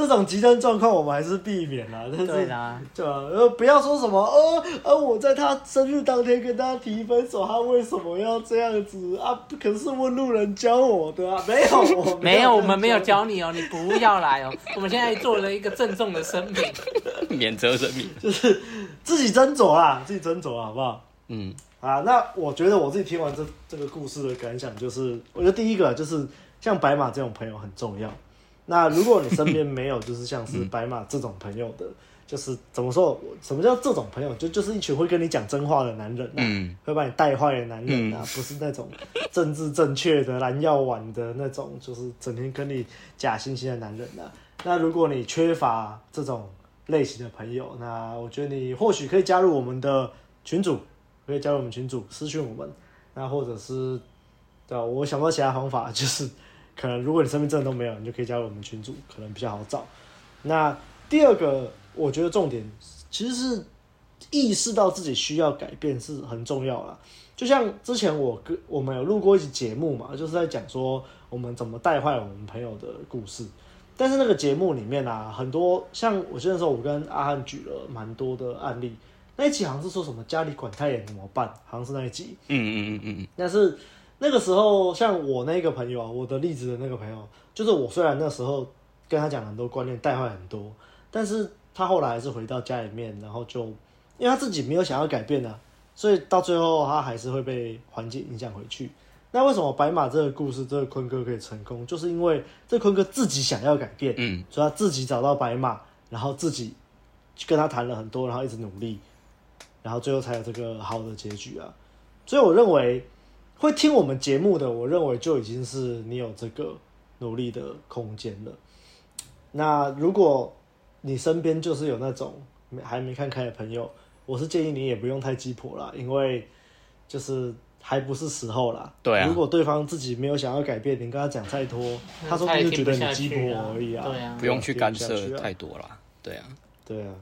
[SPEAKER 2] 这种极端状况我们还是避免啦，但是
[SPEAKER 3] 对啦，
[SPEAKER 2] 对啊？呃，不要说什么，呃呃，我在他生日当天跟他提分手，他为什么要这样子啊？不可是问路人教我的啊，没有，*laughs* 我没有，
[SPEAKER 3] 没有，我们没有教你哦，你不要来哦。我们现在做了一个郑重的声明，
[SPEAKER 1] 免责声明，
[SPEAKER 2] 就是自己斟酌啦，自己斟酌好不好？
[SPEAKER 1] 嗯，
[SPEAKER 2] 啊，那我觉得我自己听完这这个故事的感想就是，我觉得第一个就是像白马这种朋友很重要。那如果你身边没有，就是像是白马这种朋友的，嗯、就是怎么说？什么叫这种朋友？就就是一群会跟你讲真话的男人、啊，嗯，会把你带坏的男人啊，嗯、不是那种政治正确的蓝药丸的那种，就是整天跟你假惺惺的男人啊。那如果你缺乏这种类型的朋友，那我觉得你或许可以加入我们的群组，可以加入我们群组私讯我们，那或者是对吧？我想不到其他方法，就是可能如果你身份证都没有，你就可以加入我们群组，可能比较好找。那第二个，我觉得重点其实是意识到自己需要改变是很重要啦。就像之前我跟我们有录过一集节目嘛，就是在讲说我们怎么带坏我们朋友的故事。但是那个节目里面啊，很多像我记得那时候我跟阿汉举了蛮多的案例。那一集好像是说什么家里管太严怎么办？好像是那一集。
[SPEAKER 1] 嗯嗯嗯嗯嗯。
[SPEAKER 2] 但是那个时候，像我那个朋友啊，我的例子的那个朋友，就是我虽然那时候跟他讲很多观念，带坏很多。但是他后来还是回到家里面，然后就因为他自己没有想要改变啊，所以到最后他还是会被环境影响回去。那为什么白马这个故事，这个坤哥可以成功，就是因为这坤哥自己想要改变，嗯，所以他自己找到白马，然后自己跟他谈了很多，然后一直努力，然后最后才有这个好的结局啊。所以我认为会听我们节目的，我认为就已经是你有这个努力的空间了。那如果你身边就是有那种还没看开的朋友，我是建议你也不用太鸡婆啦，因为就是还不是时候啦。
[SPEAKER 1] 对啊。
[SPEAKER 2] 如果对方自己没有想要改变，你跟他讲再多，他说不定就觉得你鸡婆而已啊。
[SPEAKER 3] 对啊。
[SPEAKER 1] 不用去干涉太多啦。对啊。
[SPEAKER 2] 对啊。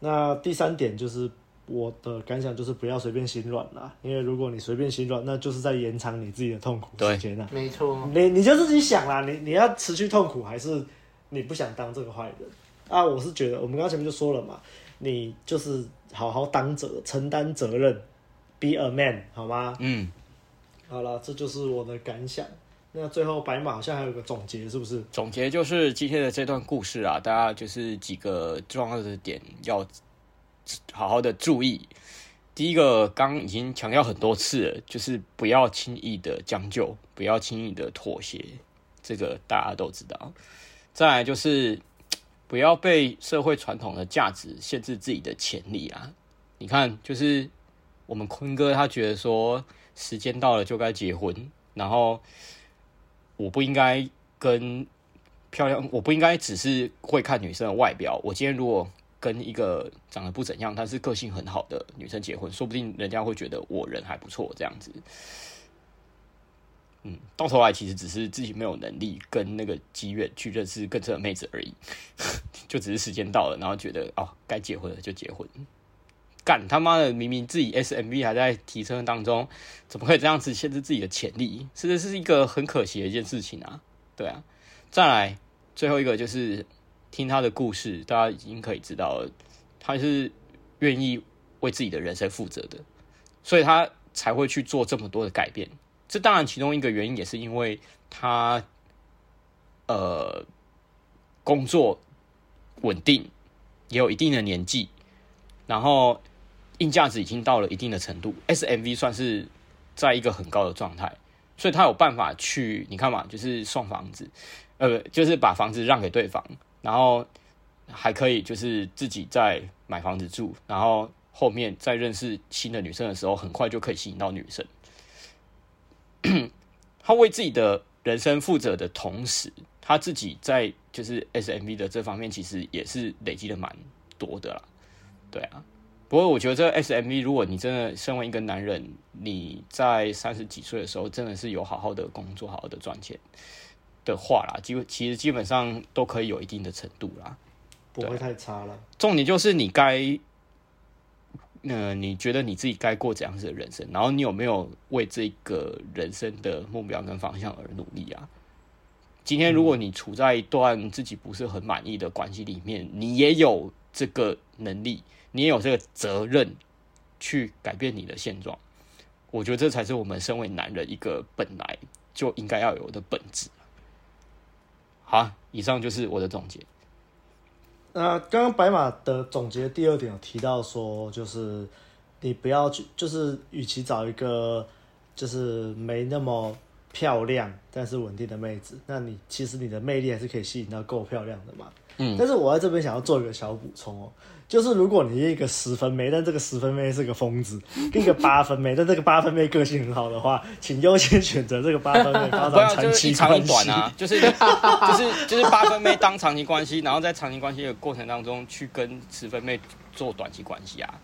[SPEAKER 2] 那第三点就是我的感想，就是不要随便心软啦，因为如果你随便心软，那就是在延长你自己的痛苦时间啊。
[SPEAKER 3] 没错。
[SPEAKER 2] 你你就自己想啦，你你要持续痛苦，还是你不想当这个坏人？啊，我是觉得，我们刚前面就说了嘛，你就是好好当责，承担责任，be a man，好吗？
[SPEAKER 1] 嗯，
[SPEAKER 2] 好了，这就是我的感想。那最后白马好像还有个总结，是不是？
[SPEAKER 1] 总结就是今天的这段故事啊，大家就是几个重要的点要好好的注意。第一个，刚已经强调很多次了，就是不要轻易的将就，不要轻易的妥协，这个大家都知道。再来就是。不要被社会传统的价值限制自己的潜力啊！你看，就是我们坤哥他觉得说，时间到了就该结婚，然后我不应该跟漂亮，我不应该只是会看女生的外表。我今天如果跟一个长得不怎样，但是个性很好的女生结婚，说不定人家会觉得我人还不错，这样子。嗯，到头来其实只是自己没有能力跟那个机缘去认识更正的妹子而已，*laughs* 就只是时间到了，然后觉得哦该结婚了就结婚。干他妈的，明明自己 SMV 还在提升当中，怎么可以这样子限制自己的潜力？是的是一个很可惜的一件事情啊。对啊，再来最后一个就是听他的故事，大家已经可以知道了，他是愿意为自己的人生负责的，所以他才会去做这么多的改变。这当然，其中一个原因也是因为他，呃，工作稳定，也有一定的年纪，然后硬价值已经到了一定的程度，SMV 算是在一个很高的状态，所以他有办法去，你看嘛，就是送房子，呃，就是把房子让给对方，然后还可以就是自己在买房子住，然后后面再认识新的女生的时候，很快就可以吸引到女生。*clears throat* 他为自己的人生负责的同时，他自己在就是 SMV 的这方面，其实也是累积的蛮多的啦。对啊，不过我觉得这个 SMV，如果你真的身为一个男人，你在三十几岁的时候，真的是有好好的工作、好好的赚钱的话啦，基其实基本上都可以有一定的程度啦，
[SPEAKER 2] 不会太差了。
[SPEAKER 1] 重点就是你该。那你觉得你自己该过怎样子的人生？然后你有没有为这个人生的目标跟方向而努力啊？今天如果你处在一段自己不是很满意的关系里面，你也有这个能力，你也有这个责任去改变你的现状。我觉得这才是我们身为男人一个本来就应该要有的本质。好，以上就是我的总结。
[SPEAKER 2] 那刚刚白马的总结第二点有提到说，就是你不要去，就是与其找一个就是没那么漂亮但是稳定的妹子，那你其实你的魅力还是可以吸引到够漂亮的嘛。嗯，但是我在这边想要做一个小补充哦，就是如果你一个十分妹，但这个十分妹是个疯子，跟 *laughs* 一个八分妹，但这个八分妹个性很好的话，请优先选择这个八分妹，发展 *laughs* 长期关系
[SPEAKER 1] 啊，*laughs* 就是就是就是八分妹当长期关系，然后在长期关系的过程当中去跟十分妹做短期关系啊。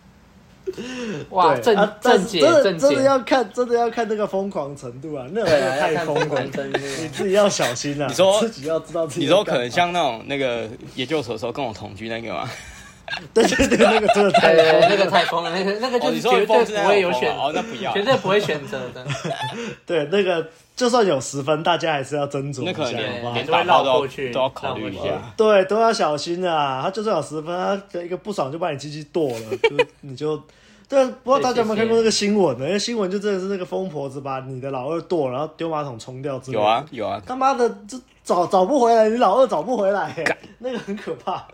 [SPEAKER 1] *laughs*
[SPEAKER 3] 哇，正正解，真
[SPEAKER 2] 的真的要看，真的要看那个疯狂程度啊，那种太疯狂，你自己要小心啊。
[SPEAKER 1] 你说
[SPEAKER 2] 自己要知道自己，
[SPEAKER 1] 你说可能像那种那个研究所的时候跟我同居那个吗？*laughs*
[SPEAKER 2] 对对对，那个真的太
[SPEAKER 3] 那个太疯了，那个那个就是绝对不会有选
[SPEAKER 1] 哦，那不要，
[SPEAKER 3] 绝对不会选择的。*laughs*
[SPEAKER 2] 对，那个就算有十分，大家还是要斟酌一下，
[SPEAKER 1] 那可能连
[SPEAKER 3] 都会绕过去，
[SPEAKER 1] 都要考虑一下。
[SPEAKER 2] 对，都要小心啊！他就算有十分，他一个不爽就把你鸡鸡剁了，就你就。对，不知道大家有没有看过那个新闻呢？那个新闻就真的是那个疯婆子把你的老二剁，然后丢马桶冲掉之类的。
[SPEAKER 1] 有啊有啊，
[SPEAKER 2] 他妈的，这找找不回来，你老二找不回来，*laughs* 那个很可怕。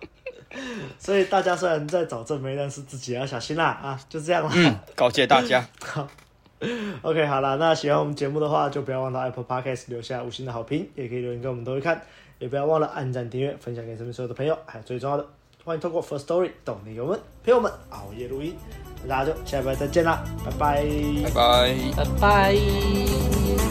[SPEAKER 2] *laughs* 所以大家虽然在找正妹，但是自己要小心啦啊！就这样了，
[SPEAKER 1] 嗯，告诫大家。*laughs*
[SPEAKER 2] 好，OK，好了，那喜欢我们节目的话，就不要忘了 Apple Podcast 留下五星的好评，也可以留言给我们都会看，也不要忘了按赞、订阅、分享给身边所有的朋友，还有最重要的，欢迎透过 First Story 斗内我们陪我们熬夜录音。大家就下礼拜再见啦，拜拜，
[SPEAKER 1] 拜拜，
[SPEAKER 3] 拜拜。